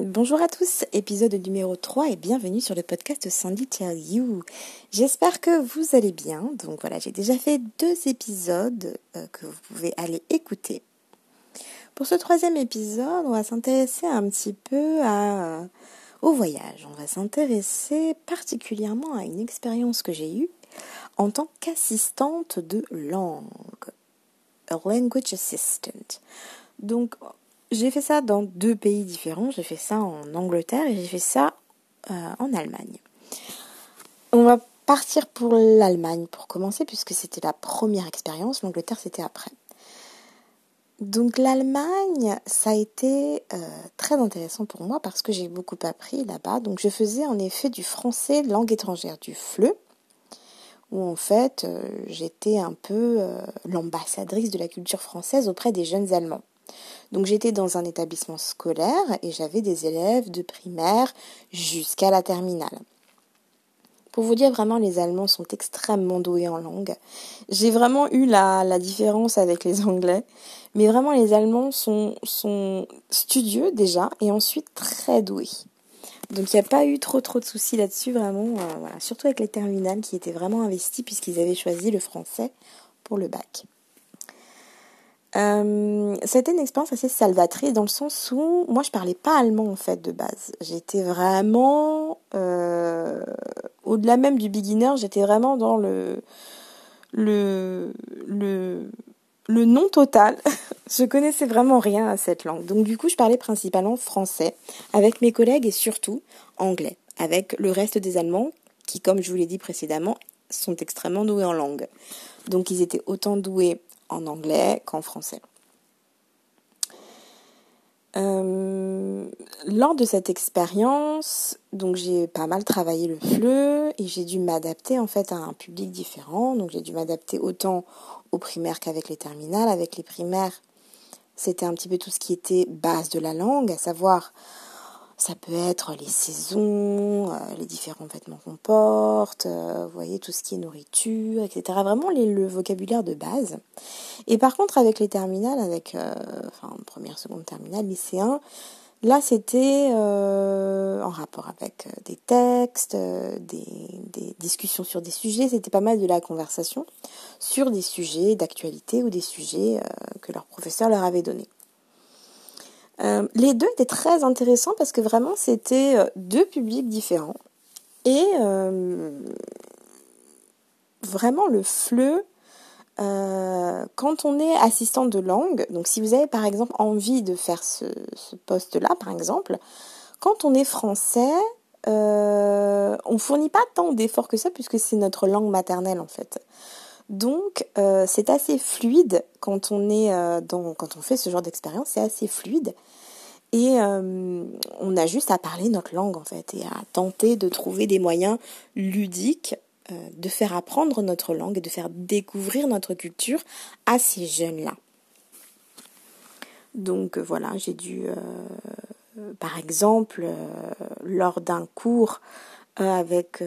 Bonjour à tous, épisode numéro 3 et bienvenue sur le podcast Sandy Tell You. J'espère que vous allez bien. Donc voilà, j'ai déjà fait deux épisodes euh, que vous pouvez aller écouter. Pour ce troisième épisode, on va s'intéresser un petit peu euh, au voyage. On va s'intéresser particulièrement à une expérience que j'ai eue en tant qu'assistante de langue. Language assistant. Donc j'ai fait ça dans deux pays différents. J'ai fait ça en Angleterre et j'ai fait ça euh, en Allemagne. On va partir pour l'Allemagne pour commencer puisque c'était la première expérience. L'Angleterre c'était après. Donc l'Allemagne, ça a été euh, très intéressant pour moi parce que j'ai beaucoup appris là-bas. Donc je faisais en effet du français langue étrangère, du FLE, où en fait euh, j'étais un peu l'ambassadrice de la culture française auprès des jeunes Allemands. Donc j'étais dans un établissement scolaire et j'avais des élèves de primaire jusqu'à la terminale. Pour vous dire vraiment, les Allemands sont extrêmement doués en langue. J'ai vraiment eu la, différence avec les Anglais, mais vraiment les Allemands sont, sont studieux déjà et ensuite très doués. Donc il n'y a pas eu trop trop de soucis là-dessus vraiment, euh, surtout avec les terminales qui étaient vraiment investis puisqu'ils avaient choisi le français pour le bac. Euh, c'était une expérience assez salvatrice dans le sens où moi je parlais pas allemand en fait de base. J'étais vraiment euh, au-delà même du beginner, j'étais vraiment dans le le le le non total. je connaissais vraiment rien à cette langue. Donc du coup, je parlais principalement français avec mes collègues et surtout anglais avec le reste des Allemands qui comme je vous l'ai dit précédemment sont extrêmement doués en langue. Donc ils étaient autant doués en anglais qu'en français. Euh, lors de cette expérience, donc j'ai pas mal travaillé le FLE et j'ai dû m'adapter en fait à un public différent. Donc j'ai dû m'adapter autant aux primaires qu'avec les terminales. Avec les primaires, c'était un petit peu tout ce qui était base de la langue, à savoir ça peut être les saisons, euh, les différents vêtements qu'on porte, euh, vous voyez, tout ce qui est nourriture, etc. Vraiment le vocabulaire de base. Et par contre, avec les terminales, avec euh, enfin, première, seconde terminale, lycéen, là c'était en rapport avec des textes, des, des, discussions sur des sujets, c'était pas mal de la conversation sur des sujets d'actualité ou des sujets que leur professeur leur avait donnés. Euh, les deux étaient très intéressants parce que vraiment c'était euh, deux publics différents. Et euh, vraiment le fleu, quand on est assistante de langue, donc si vous avez par exemple envie de faire ce, ce poste-là par exemple, quand on est français, on fournit pas tant d'efforts que ça puisque c'est notre langue maternelle en fait. Donc euh, c'est assez fluide quand on est euh, dans, quand on fait ce genre d'expérience, c'est assez fluide. Et euh, on a juste à parler notre langue en fait et à tenter de trouver des moyens ludiques de faire apprendre notre langue et de faire découvrir notre culture à ces jeunes-là. Donc voilà, j'ai dû, par exemple, lors d'un cours avec,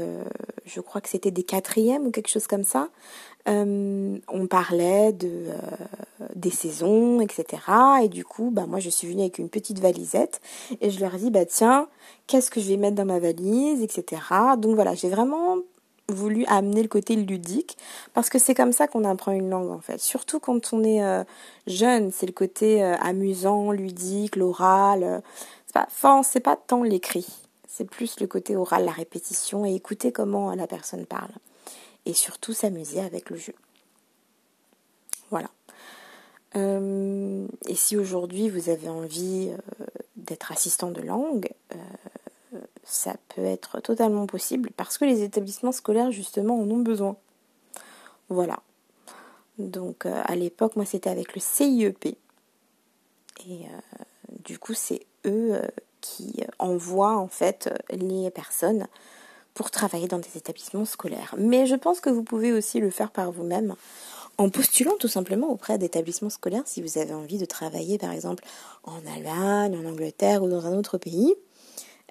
je crois que c'était des quatrièmes ou quelque chose comme ça, euh, on parlait de euh, des saisons, etc. Et du coup, bah moi je suis venue avec une petite valisette et je leur dit bah tiens, qu'est-ce que je vais mettre dans ma valise, etc. Donc voilà, j'ai vraiment voulu amener le côté ludique parce que c'est comme ça qu'on apprend une langue en fait. Surtout quand on est euh, jeune, c'est le côté amusant, ludique, l'oral. c'est pas, c'est pas tant l'écrit, c'est plus le côté oral, la répétition et écouter comment la personne parle et surtout s'amuser avec le jeu. Voilà. Euh, et si aujourd'hui vous avez envie euh, d'être assistant de langue, euh, ça peut être totalement possible parce que les établissements scolaires justement en ont besoin. Voilà. Donc à l'époque, moi c'était avec le CIEP. Et du coup, c'est eux qui envoient en fait les personnes pour travailler dans des établissements scolaires. Mais je pense que vous pouvez aussi le faire par vous-même en postulant tout simplement auprès d'établissements scolaires si vous avez envie de travailler par exemple en Allemagne, en Angleterre ou dans un autre pays.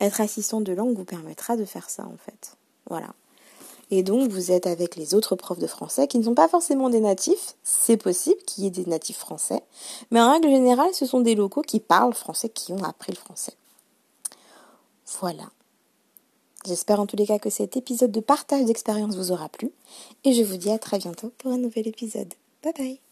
Être assistant de langue vous permettra de faire ça en fait. Voilà. Et donc vous êtes avec les autres profs de français qui ne sont pas forcément des natifs, c'est possible qu'il y ait des natifs français, mais en règle générale ce sont des locaux qui parlent français, qui ont appris le français. Voilà. J'espère en tous les cas que cet épisode de partage d'expérience vous aura plu et je vous dis à très bientôt pour un nouvel épisode. Bye bye